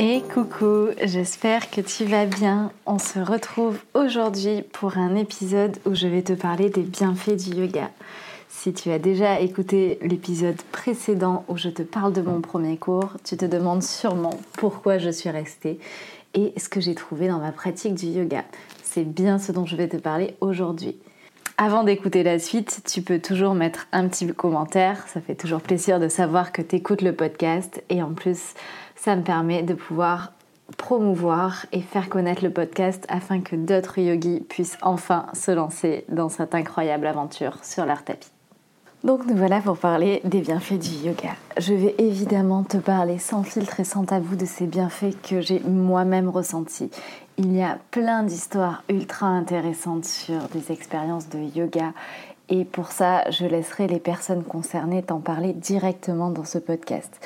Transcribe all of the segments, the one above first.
Et coucou, j'espère que tu vas bien. On se retrouve aujourd'hui pour un épisode où je vais te parler des bienfaits du yoga. Si tu as déjà écouté l'épisode précédent où je te parle de mon premier cours, tu te demandes sûrement pourquoi je suis restée et ce que j'ai trouvé dans ma pratique du yoga. C'est bien ce dont je vais te parler aujourd'hui. Avant d'écouter la suite, tu peux toujours mettre un petit commentaire. Ça fait toujours plaisir de savoir que tu écoutes le podcast. Et en plus, ça me permet de pouvoir promouvoir et faire connaître le podcast afin que d'autres yogis puissent enfin se lancer dans cette incroyable aventure sur leur tapis. Donc nous voilà pour parler des bienfaits du yoga. Je vais évidemment te parler sans filtre et sans tabou de ces bienfaits que j'ai moi-même ressentis. Il y a plein d'histoires ultra intéressantes sur des expériences de yoga et pour ça je laisserai les personnes concernées t'en parler directement dans ce podcast.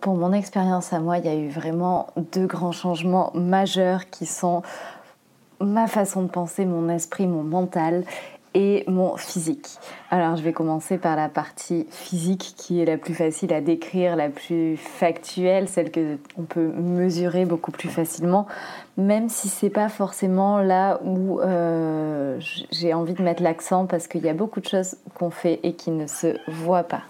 Pour mon expérience à moi, il y a eu vraiment deux grands changements majeurs qui sont ma façon de penser, mon esprit, mon mental et mon physique. Alors je vais commencer par la partie physique qui est la plus facile à décrire, la plus factuelle, celle que on peut mesurer beaucoup plus facilement, même si c'est pas forcément là où euh, j'ai envie de mettre l'accent parce qu'il y a beaucoup de choses qu'on fait et qui ne se voient pas.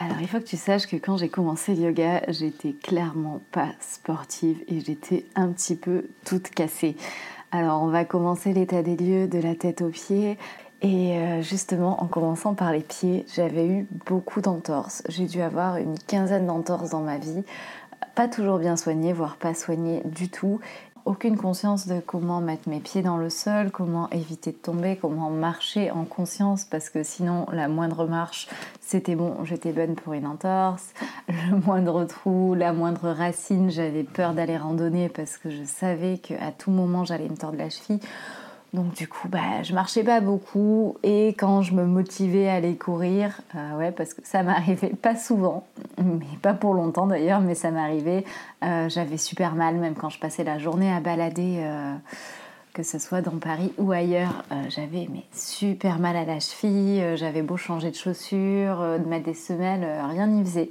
Alors il faut que tu saches que quand j'ai commencé le yoga, j'étais clairement pas sportive et j'étais un petit peu toute cassée. Alors on va commencer l'état des lieux de la tête aux pieds. Et euh, justement, en commençant par les pieds, j'avais eu beaucoup d'entorses. J'ai dû avoir une quinzaine d'entorses dans ma vie. Pas toujours bien soignées, voire pas soignées du tout aucune conscience de comment mettre mes pieds dans le sol, comment éviter de tomber, comment marcher en conscience parce que sinon la moindre marche c'était bon, j'étais bonne pour une entorse, le moindre trou, la moindre racine, j'avais peur d'aller randonner parce que je savais qu'à tout moment j'allais me tordre la cheville. Donc du coup, bah, je marchais pas beaucoup et quand je me motivais à aller courir, euh, ouais, parce que ça m'arrivait pas souvent, mais pas pour longtemps d'ailleurs, mais ça m'arrivait, euh, j'avais super mal même quand je passais la journée à balader, euh, que ce soit dans Paris ou ailleurs, j'avais super mal à la cheville, j'avais beau changer de chaussures, de mettre des semelles, rien n'y faisait.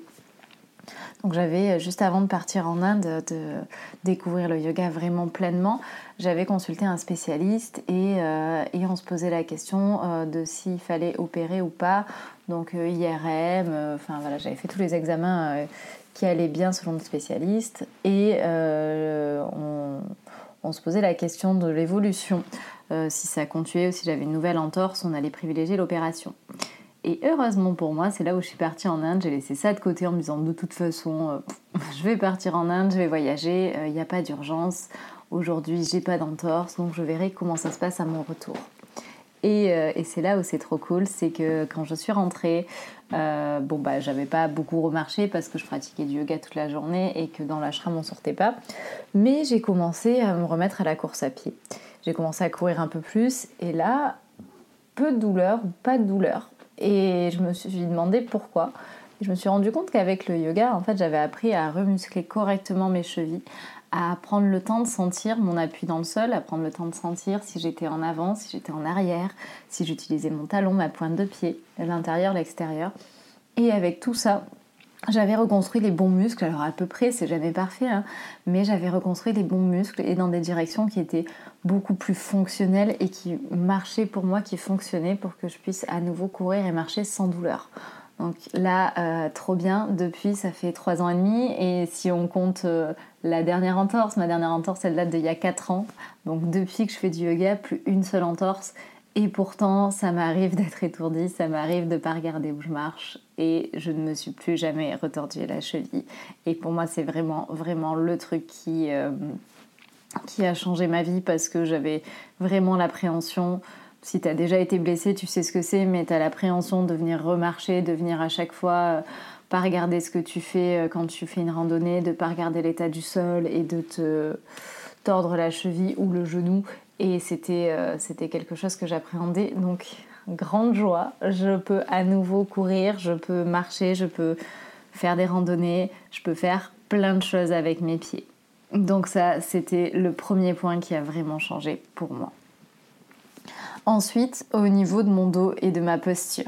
Donc j'avais, euh, juste avant de partir en Inde, de découvrir le yoga vraiment pleinement, j'avais consulté un spécialiste et, euh, on se posait la question euh, de s'il fallait opérer ou pas. Donc IRM, enfin voilà, j'avais fait tous les examens qui allaient bien selon le spécialiste et on, on, se posait la question de l'évolution. si ça continuait ou si j'avais une nouvelle entorse, on allait privilégier l'opération. Et heureusement pour moi, c'est là où je suis partie en Inde. J'ai laissé ça de côté en me disant de toute façon, euh, je vais partir en Inde, je vais voyager, il euh, n'y a pas d'urgence. Aujourd'hui, j'ai pas d'entorse, donc je verrai comment ça se passe à mon retour. Et, euh, c'est là où c'est trop cool, c'est que quand je suis rentrée, bon bah j'avais pas beaucoup remarché parce que je pratiquais du yoga toute la journée et que dans l'ashram on sortait pas. Mais j'ai commencé à me remettre à la course à pied. J'ai commencé à courir un peu plus et là, peu de douleur ou pas de douleur. Et je me suis demandé pourquoi. je me suis rendu compte qu'avec le yoga, en fait, j'avais appris à remuscler correctement mes chevilles, à prendre le temps de sentir mon appui dans le sol, à prendre le temps de sentir si j'étais en avant, si j'étais en arrière, si j'utilisais mon talon, ma pointe de pied, l'intérieur, l'extérieur. Et avec tout ça, j'avais reconstruit les bons muscles, alors à peu près, c'est jamais parfait, hein, mais j'avais reconstruit les bons muscles et dans des directions qui étaient beaucoup plus fonctionnelles et qui marchaient pour moi, qui fonctionnaient pour que je puisse à nouveau courir et marcher sans douleur. Donc là, euh, trop bien, depuis ça fait trois ans et demi, et si on compte euh, la dernière entorse, ma dernière entorse elle date d'il y a quatre ans, donc depuis que je fais du yoga, plus une seule entorse, et pourtant, ça m'arrive d'être étourdie, ça m'arrive de ne pas regarder où je marche et je ne me suis plus jamais retordu la cheville. Et pour moi, c'est vraiment, vraiment le truc qui, euh, a changé ma vie parce que j'avais vraiment l'appréhension Si tu as déjà été blessé, tu sais ce que c'est, mais tu l'appréhension de venir remarcher, de venir à chaque fois pas regarder ce que tu fais quand tu fais une randonnée, de pas regarder l'état du sol et de te tordre la cheville ou le genou. Et c'était c'était quelque chose que j'appréhendais. Donc, grande joie. Je peux à nouveau courir, je peux marcher, je peux faire des randonnées, je peux faire plein de choses avec mes pieds. Donc ça, c'était le premier point qui a vraiment changé pour moi. Ensuite, au niveau de mon dos et de ma posture.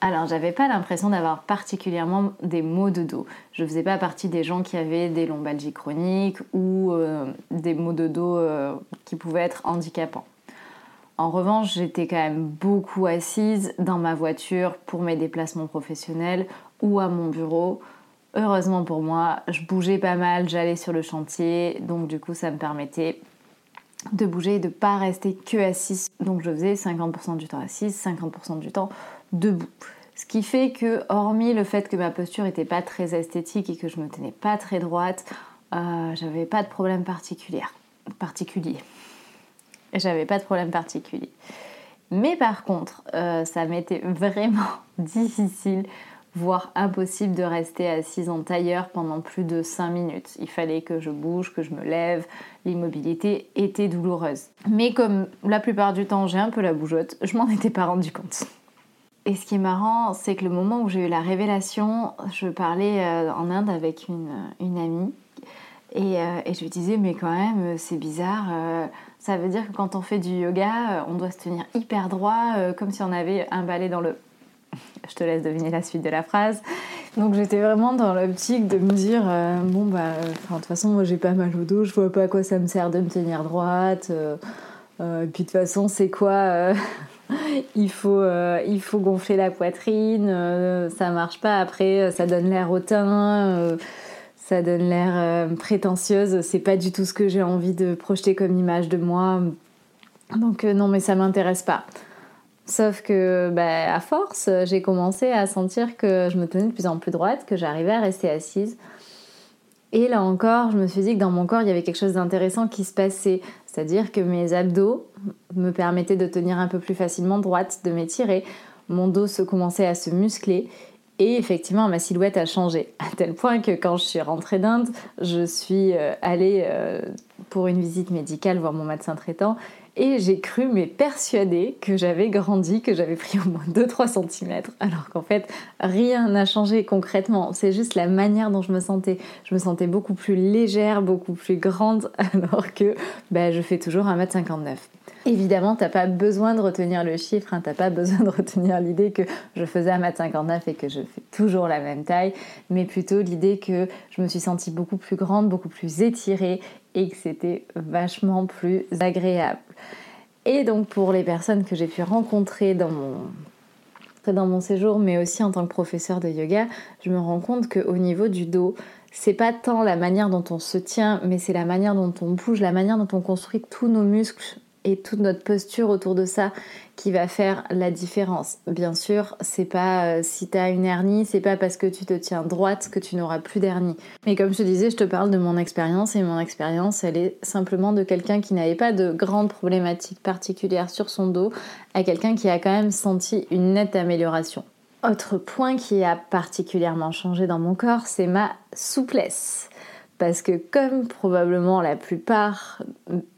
Alors, j'avais pas l'impression d'avoir particulièrement des maux de dos. Je faisais pas partie des gens qui avaient des lombalgies chroniques ou euh, des maux de dos euh, qui pouvaient être handicapants. En revanche, j'étais quand même beaucoup assise dans ma voiture pour mes déplacements professionnels ou à mon bureau. Heureusement pour moi, je bougeais pas mal, j'allais sur le chantier, donc du coup ça me permettait de bouger et de pas rester que assise. Donc je faisais 50% du temps assise, 50% du temps debout. Ce qui fait que, hormis le fait que ma posture n'était pas très esthétique et que je me tenais pas très droite, euh, j'avais pas de problème particulier. particulier. J'avais pas de problème particulier. Mais par contre, euh, ça m'était vraiment difficile, voire impossible de rester assise en tailleur pendant plus de 5 minutes. Il fallait que je bouge, que je me lève. L'immobilité était douloureuse. Mais comme la plupart du temps j'ai un peu la bougeotte, je m'en étais pas rendu compte. Et ce qui est marrant, c'est que le moment où j'ai eu la révélation, je parlais euh, en Inde avec une, amie et, euh, et, je lui disais, mais quand même, c'est bizarre ça veut dire que quand on fait du yoga, euh, on doit se tenir hyper droit, euh, comme si on avait un balai dans le... Je te laisse deviner la suite de la phrase. Donc j'étais vraiment dans l'optique de me dire, euh, bon bah, de toute façon, moi j'ai pas mal au dos, je vois pas à quoi ça me sert de me tenir droite. et puis de toute façon, c'est quoi il, faut, il faut gonfler la poitrine, ça marche pas après, ça donne l'air au teint ça donne l'air euh, prétentieuse. C'est pas du tout ce que j'ai envie de projeter comme image de moi. Donc euh, non, mais ça m'intéresse pas. Sauf que, bah, à force, j'ai commencé à sentir que je me tenais de plus en plus droite, que j'arrivais à rester assise. Et là encore, je me suis dit que dans mon corps, il y avait quelque chose d'intéressant qui se passait. C'est-à-dire que mes abdos me permettaient de tenir un peu plus facilement droite, de m'étirer. Mon dos se commençait à se muscler et effectivement, ma silhouette a changé, à tel point que quand je suis rentrée d'Inde, je suis euh, allée euh, pour une visite médicale voir mon médecin traitant et j'ai cru, mais persuadée, que j'avais grandi, que j'avais pris au moins 2-3 cm, alors qu'en fait, rien n'a changé concrètement. C'est juste la manière dont je me sentais. Je me sentais beaucoup plus légère, beaucoup plus grande, alors que bah, je fais toujours 1m59. Évidemment, t'as pas besoin de retenir le chiffre, hein, t'as pas besoin de retenir l'idée que je faisais 1m59 et que je fais toujours la même taille, mais plutôt l'idée que je me suis sentie beaucoup plus grande, beaucoup plus étirée et que c'était vachement plus agréable. Et donc pour les personnes que j'ai pu rencontrer dans mon séjour, mais aussi en tant que professeur de yoga, je me rends compte qu'au niveau du dos, c'est pas tant la manière dont on se tient, mais c'est la manière dont on bouge, la manière dont on construit tous nos muscles et toute notre posture autour de ça qui va faire la différence. Bien sûr, c'est pas euh, si tu as une hernie, c'est pas parce que tu te tiens droite que tu n'auras plus d'hernie. Mais comme je te disais, je te parle de mon expérience et mon expérience, elle est simplement de quelqu'un qui n'avait pas de grandes problématiques particulières sur son dos à quelqu'un qui a quand même senti une nette amélioration. Autre point qui a particulièrement changé dans mon corps, c'est ma souplesse. Parce que comme probablement la plupart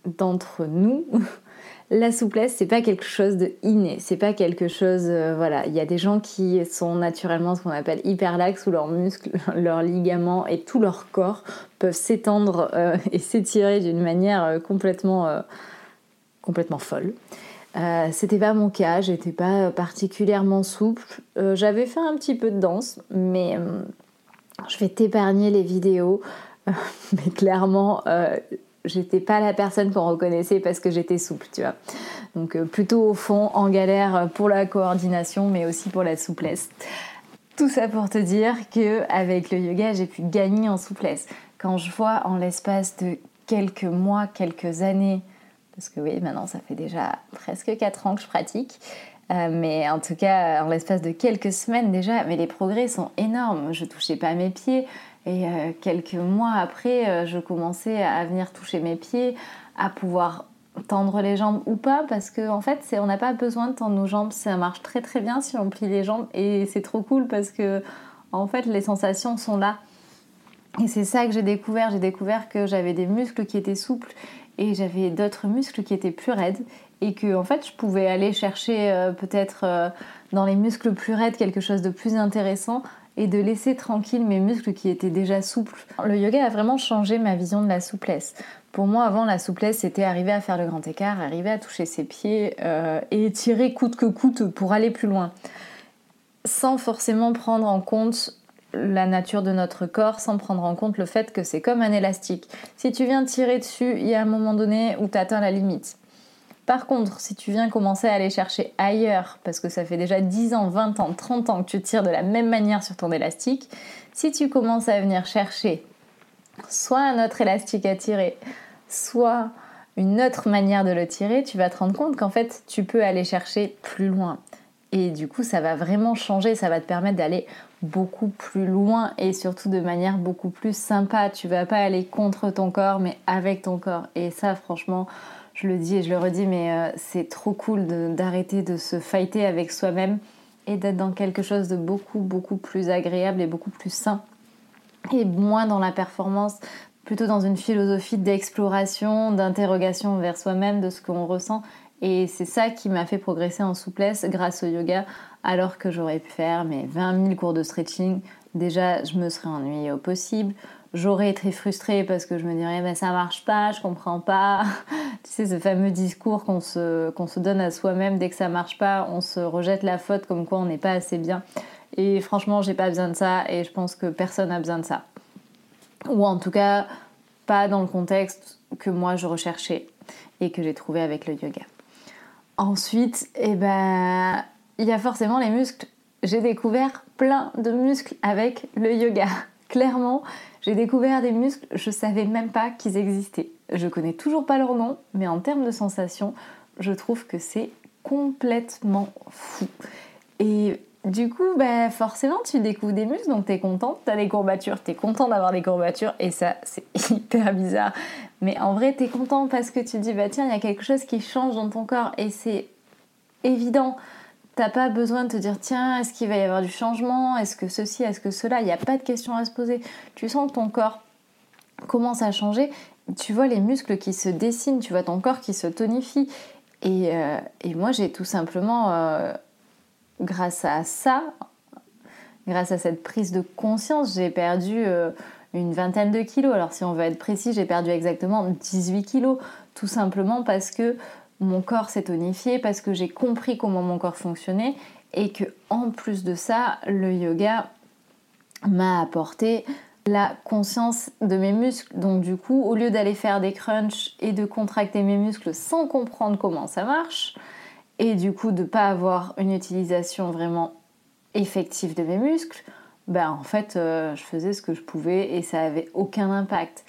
d'entre nous, la souplesse c'est pas quelque chose de inné, c'est pas quelque chose euh, voilà, il y a des gens qui sont naturellement ce qu'on appelle hyperlaxes où leurs muscles, leurs ligaments et tout leur corps peuvent s'étendre euh, et s'étirer d'une manière euh, complètement complètement folle. c'était pas mon cas, j'étais pas particulièrement souple. J'avais fait un petit peu de danse, mais je vais t'épargner les vidéos. mais clairement, euh, j'étais pas la personne qu'on reconnaissait parce que j'étais souple, tu vois. Donc euh, plutôt au fond, en galère pour la coordination, mais aussi pour la souplesse. Tout ça pour te dire que avec le yoga, j'ai pu gagner en souplesse. Quand je vois en l'espace de quelques mois, quelques années, parce que oui, maintenant ça fait déjà presque 4 ans que je pratique, euh, mais en tout cas, en l'espace de quelques semaines déjà, mais les progrès sont énormes. Je touchais pas mes pieds, et euh, quelques mois après, euh, je commençais à venir toucher mes pieds, à pouvoir tendre les jambes ou pas parce qu'en en fait on n'a pas besoin de tendre nos jambes ça marche très très bien si on plie les jambes et c'est trop cool parce que en fait les sensations sont là. Et c'est ça que j'ai découvert. J'ai découvert que j'avais des muscles qui étaient souples et j'avais d'autres muscles qui étaient plus raides et que en fait je pouvais aller chercher euh, peut-être dans les muscles plus raides quelque chose de plus intéressant et de laisser tranquille mes muscles qui étaient déjà souples. Le yoga a vraiment changé ma vision de la souplesse. Pour moi, avant, la souplesse, c'était arriver à faire le grand écart, arriver à toucher ses pieds euh, et tirer coûte que coûte pour aller plus loin. Sans forcément prendre en compte la nature de notre corps, sans prendre en compte le fait que c'est comme un élastique. Si tu viens tirer dessus, il y a un moment donné où tu atteins la limite. Par contre, si tu viens commencer à aller chercher ailleurs, parce que ça fait déjà 10 ans, 20 ans, 30 ans que tu tires de la même manière sur ton élastique, si tu commences à venir chercher soit un autre élastique à tirer, soit une autre manière de le tirer, tu vas te rendre compte qu'en fait, tu peux aller chercher plus loin. Et du coup, ça va vraiment changer, ça va te permettre d'aller beaucoup plus loin et surtout de manière beaucoup plus sympa. Tu vas pas aller contre ton corps, mais avec ton corps. Et ça, franchement, je le dis et je le redis, mais euh, c'est trop cool d'arrêter de, se fighter avec soi-même et d'être dans quelque chose de beaucoup, beaucoup plus agréable et beaucoup plus sain. Et moins dans la performance, plutôt dans une philosophie d'exploration, d'interrogation vers soi-même, de ce qu'on ressent. Et c'est ça qui m'a fait progresser en souplesse grâce au yoga, alors que j'aurais pu faire mes 20 000 cours de stretching. Déjà, je me serais ennuyée au possible j'aurais été frustrée parce que je me dirais mais ça marche pas, je comprends pas. tu sais ce fameux discours qu'on se, qu'on se donne à soi-même dès que ça marche pas, on se rejette la faute comme quoi on n'est pas assez bien. Et franchement, j'ai pas besoin de ça et je pense que personne n'a besoin de ça. Ou en tout cas, pas dans le contexte que moi je recherchais et que j'ai trouvé avec le yoga. Ensuite, eh ben, il y a forcément les muscles. J'ai découvert plein de muscles avec le yoga. Clairement, j'ai découvert des muscles, je savais même pas qu'ils existaient. Je connais toujours pas leur nom, mais en termes de sensations, je trouve que c'est complètement fou. Et du coup, bah forcément, tu découvres des muscles, donc tu es contente, tu as des courbatures, tu es content d'avoir des courbatures, et ça, c'est hyper bizarre. Mais en vrai, tu es content parce que tu dis, bah tiens, il y a quelque chose qui change dans ton corps, et c'est évident. T'as pas besoin de te dire tiens, est-ce qu'il va y avoir du changement? Est-ce que ceci Est-ce que cela? Il n'y a pas de question à se poser. Tu sens que ton corps commence à changer. Tu vois les muscles qui se dessinent, tu vois ton corps qui se tonifie. Et, euh, moi, j'ai tout simplement, euh, grâce à ça, grâce à cette prise de conscience, j'ai perdu euh, une vingtaine de kilos. Alors si on veut être précis, j'ai perdu exactement 18 kilos. Tout simplement parce que mon corps s'est tonifié parce que j'ai compris comment mon corps fonctionnait et que en plus de ça, le yoga m'a apporté la conscience de mes muscles. Donc du coup, au lieu d'aller faire des crunchs et de contracter mes muscles sans comprendre comment ça marche, et du coup de ne pas avoir une utilisation vraiment effective de mes muscles, ben en fait, euh, je faisais ce que je pouvais et ça avait aucun impact.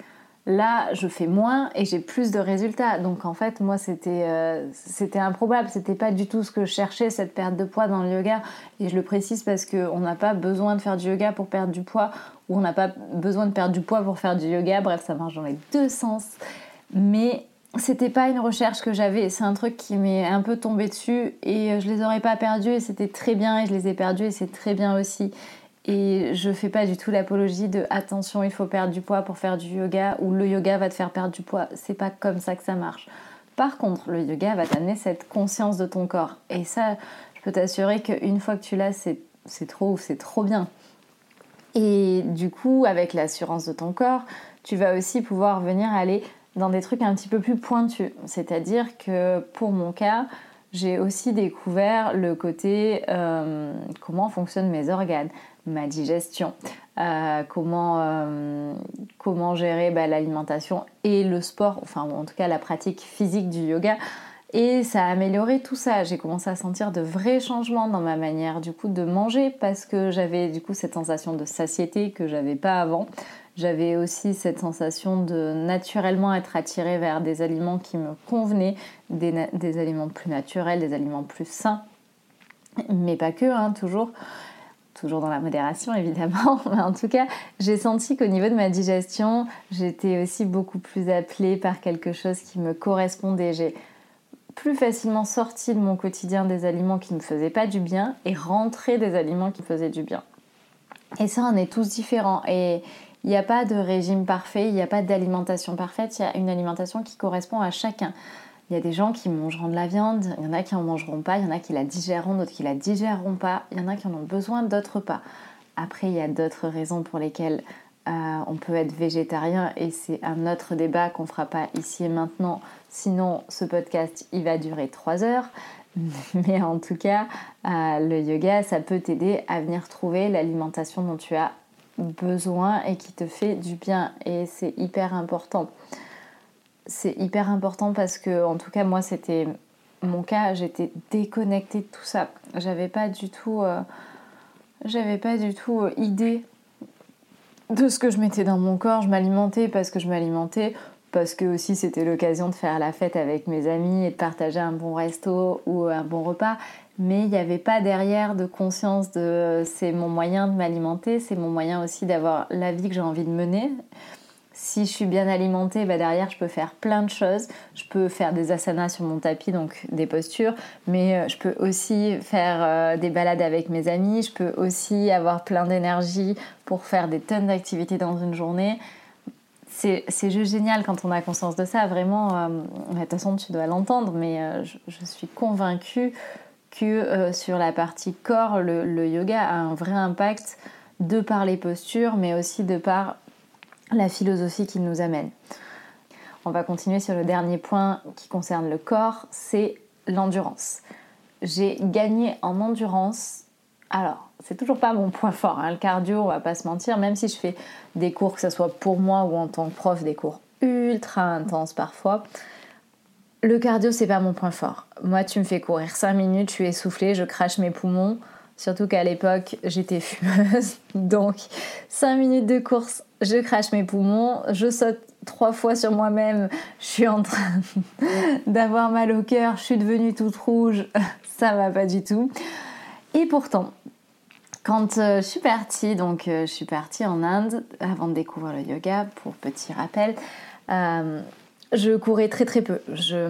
Là, je fais moins et j'ai plus de résultats. Donc en fait, moi, c'était euh, c'était improbable. C'était pas du tout ce que je cherchais, cette perte de poids dans le yoga. Et je le précise parce qu'on n'a pas besoin de faire du yoga pour perdre du poids ou on n'a pas besoin de perdre du poids pour faire du yoga. Bref, ça marche dans les deux sens. Mais c'était pas une recherche que j'avais. C'est un truc qui m'est un peu tombé dessus et je les aurais pas perdus et c'était très bien et je les ai perdus et c'est très bien aussi. Et je fais pas du tout l'apologie de attention, il faut perdre du poids pour faire du yoga ou le yoga va te faire perdre du poids. C'est pas comme ça que ça marche. Par contre, le yoga va t'amener cette conscience de ton corps. Et ça, je peux t'assurer qu'une fois que tu l'as, c'est trop, c'est trop bien. Et du coup, avec l'assurance de ton corps, tu vas aussi pouvoir venir aller dans des trucs un petit peu plus pointus. C'est-à-dire que pour mon cas, j'ai aussi découvert le côté euh, comment fonctionnent mes organes, ma digestion, euh, comment, euh, comment gérer bah, l'alimentation et le sport, enfin en tout cas la pratique physique du yoga. Et ça a amélioré tout ça. J'ai commencé à sentir de vrais changements dans ma manière du coup de manger parce que j'avais du coup cette sensation de satiété que j'avais pas avant. J'avais aussi cette sensation de naturellement être attirée vers des aliments qui me convenaient, des, des aliments plus naturels, des aliments plus sains, mais pas que, hein, toujours toujours dans la modération évidemment, mais en tout cas, j'ai senti qu'au niveau de ma digestion, j'étais aussi beaucoup plus appelée par quelque chose qui me correspondait. J'ai plus facilement sorti de mon quotidien des aliments qui ne me faisaient pas du bien et rentré des aliments qui me faisaient du bien. Et ça, on est tous différents. Et il n'y a pas de régime parfait, il n'y a pas d'alimentation parfaite, il y a une alimentation qui correspond à chacun. Il y a des gens qui mangeront de la viande, il y en a qui en mangeront pas, il y en a qui la digéreront, d'autres qui la digéreront pas, il y en a qui en ont besoin, d'autres pas. Après, il y a d'autres raisons pour lesquelles euh, on peut être végétarien et c'est un autre débat qu'on fera pas ici et maintenant. Sinon, ce podcast, il va durer trois heures. Mais en tout cas, euh, le yoga, ça peut t'aider à venir trouver l'alimentation dont tu as besoin et qui te fait du bien. Et c'est hyper important c'est hyper important parce que, en tout cas, moi, c'était mon cas, j'étais déconnectée de tout ça. J'avais pas du tout, euh, j'avais pas du tout euh, idée de ce que je mettais dans mon corps. Je m'alimentais parce que je m'alimentais, parce que aussi c'était l'occasion de faire la fête avec mes amis et de partager un bon resto ou un bon repas. Mais il n'y avait pas derrière de conscience de c'est mon moyen de m'alimenter, c'est mon moyen aussi d'avoir la vie que j'ai envie de mener si je suis bien alimentée, bah derrière je peux faire plein de choses. Je peux faire des asanas sur mon tapis, donc des postures, mais euh, je peux aussi faire euh, des balades avec mes amis. Je peux aussi avoir plein d'énergie pour faire des tonnes d'activités dans une journée. C'est juste génial quand on a conscience de ça. Vraiment, euh, de toute façon tu dois l'entendre, mais je, suis convaincue que sur la partie corps, le, le yoga a un vrai impact de par les postures, mais aussi de par la philosophie qui nous amène. On va continuer sur le dernier point qui concerne le corps, c'est l'endurance. J'ai gagné en endurance. Alors, c'est toujours pas mon point fort, hein, le cardio, on va pas se mentir, même si je fais des cours, que ce soit pour moi ou en tant que prof, des cours ultra intenses parfois. Le cardio, c'est pas mon point fort. Moi, tu me fais courir 5 minutes, je suis essoufflée, je crache mes poumons. Surtout qu'à l'époque, j'étais fumeuse. Donc, 5 minutes de course, je crache mes poumons, je saute trois fois sur moi-même, je suis en train d'avoir mal au cœur, je suis devenue toute rouge, ça va pas du tout. Et pourtant, quand euh, je suis partie, donc euh, je suis partie en Inde avant de découvrir le yoga, pour petit rappel, euh, je courais très très peu.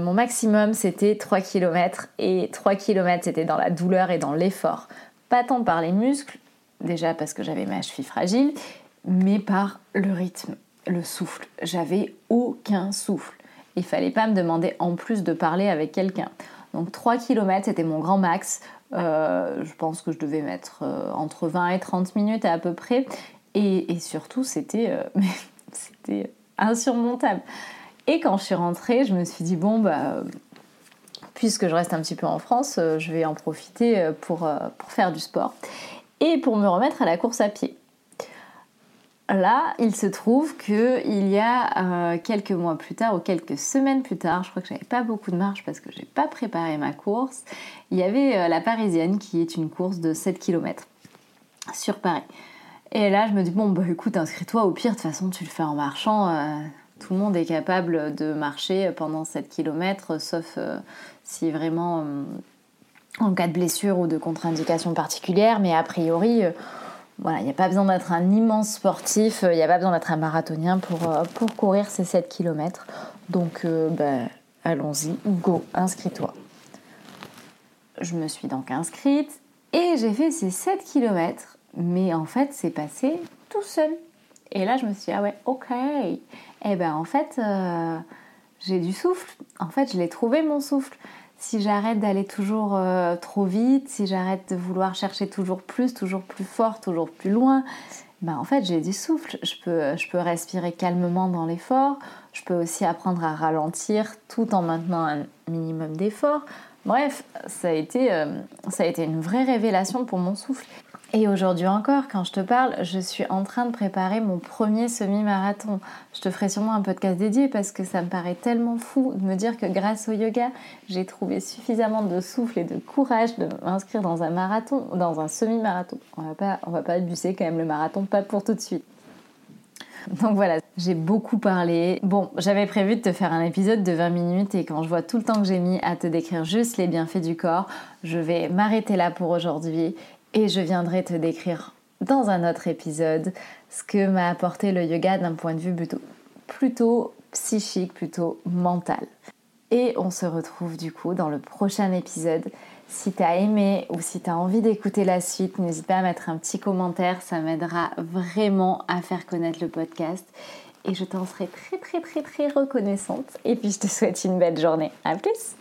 mon maximum c'était 3 km et 3 km c'était dans la douleur et dans l'effort. Pas tant par les muscles, déjà parce que j'avais ma cheville fragile, mais par le rythme, le souffle. J'avais aucun souffle. Il fallait pas me demander en plus de parler avec quelqu'un. Donc 3 km, c'était mon grand max. Euh, je pense que je devais mettre euh, entre 20 et 30 minutes à, peu près. Et, surtout, c'était euh, c'était insurmontable. Et quand je suis rentrée, je me suis dit, bon, bah, puisque je reste un petit peu en France, euh, je vais en profiter euh, pour, euh, pour faire du sport et pour me remettre à la course à pied. Là, il se trouve qu'il y a quelques mois plus tard ou quelques semaines plus tard, je crois que j'avais pas beaucoup de marche parce que j'ai pas préparé ma course, il y avait la Parisienne qui est une course de 7 km sur Paris. Et là, je me dis, bon, bah écoute, inscris-toi, au pire, de toute façon, tu le fais en marchant, tout le monde est capable de marcher pendant 7 km, sauf euh, si vraiment euh, en cas de blessure ou de contre-indication particulière. Mais a priori, euh, voilà, il n'y a pas besoin d'être un immense sportif, il n'y a pas besoin d'être un marathonien pour, courir ces 7 km. Donc, bah, allons-y, go, inscris-toi. Je me suis donc inscrite et j'ai fait ces 7 km, mais en fait, c'est passé tout seul. Et là, je me suis dit, ah ouais, ok. Et eh ben en fait, euh, j'ai du souffle. En fait, je l'ai trouvé mon souffle. Si j'arrête d'aller toujours euh, trop vite, si j'arrête de vouloir chercher toujours plus, toujours plus fort, toujours plus loin, ben en fait, j'ai du souffle. Je peux, respirer calmement dans l'effort. Je peux aussi apprendre à ralentir tout en maintenant un minimum d'effort. Bref, ça a, euh, ça a été une vraie révélation pour mon souffle. Et aujourd'hui encore, quand je te parle, je suis en train de préparer mon premier semi-marathon. Je te ferai sûrement un podcast dédié parce que ça me paraît tellement fou de me dire que grâce au yoga, j'ai trouvé suffisamment de souffle et de courage de m'inscrire dans un marathon, dans un semi-marathon. On va pas, on va pas abuser quand même le marathon, pas pour tout de suite. Donc voilà, j'ai beaucoup parlé. Bon, j'avais prévu de te faire un épisode de 20 minutes et quand je vois tout le temps que j'ai mis à te décrire juste les bienfaits du corps, je vais m'arrêter là pour aujourd'hui Et je viendrai te décrire dans un autre épisode ce que m'a apporté le yoga d'un point de vue plutôt, psychique, plutôt mental. Et on se retrouve du coup dans le prochain épisode. Si tu as aimé ou si tu as envie d'écouter la suite, n'hésite pas à mettre un petit commentaire, ça m'aidera vraiment à faire connaître le podcast. Et je t'en serai très très très très reconnaissante. Et puis je te souhaite une belle journée. À plus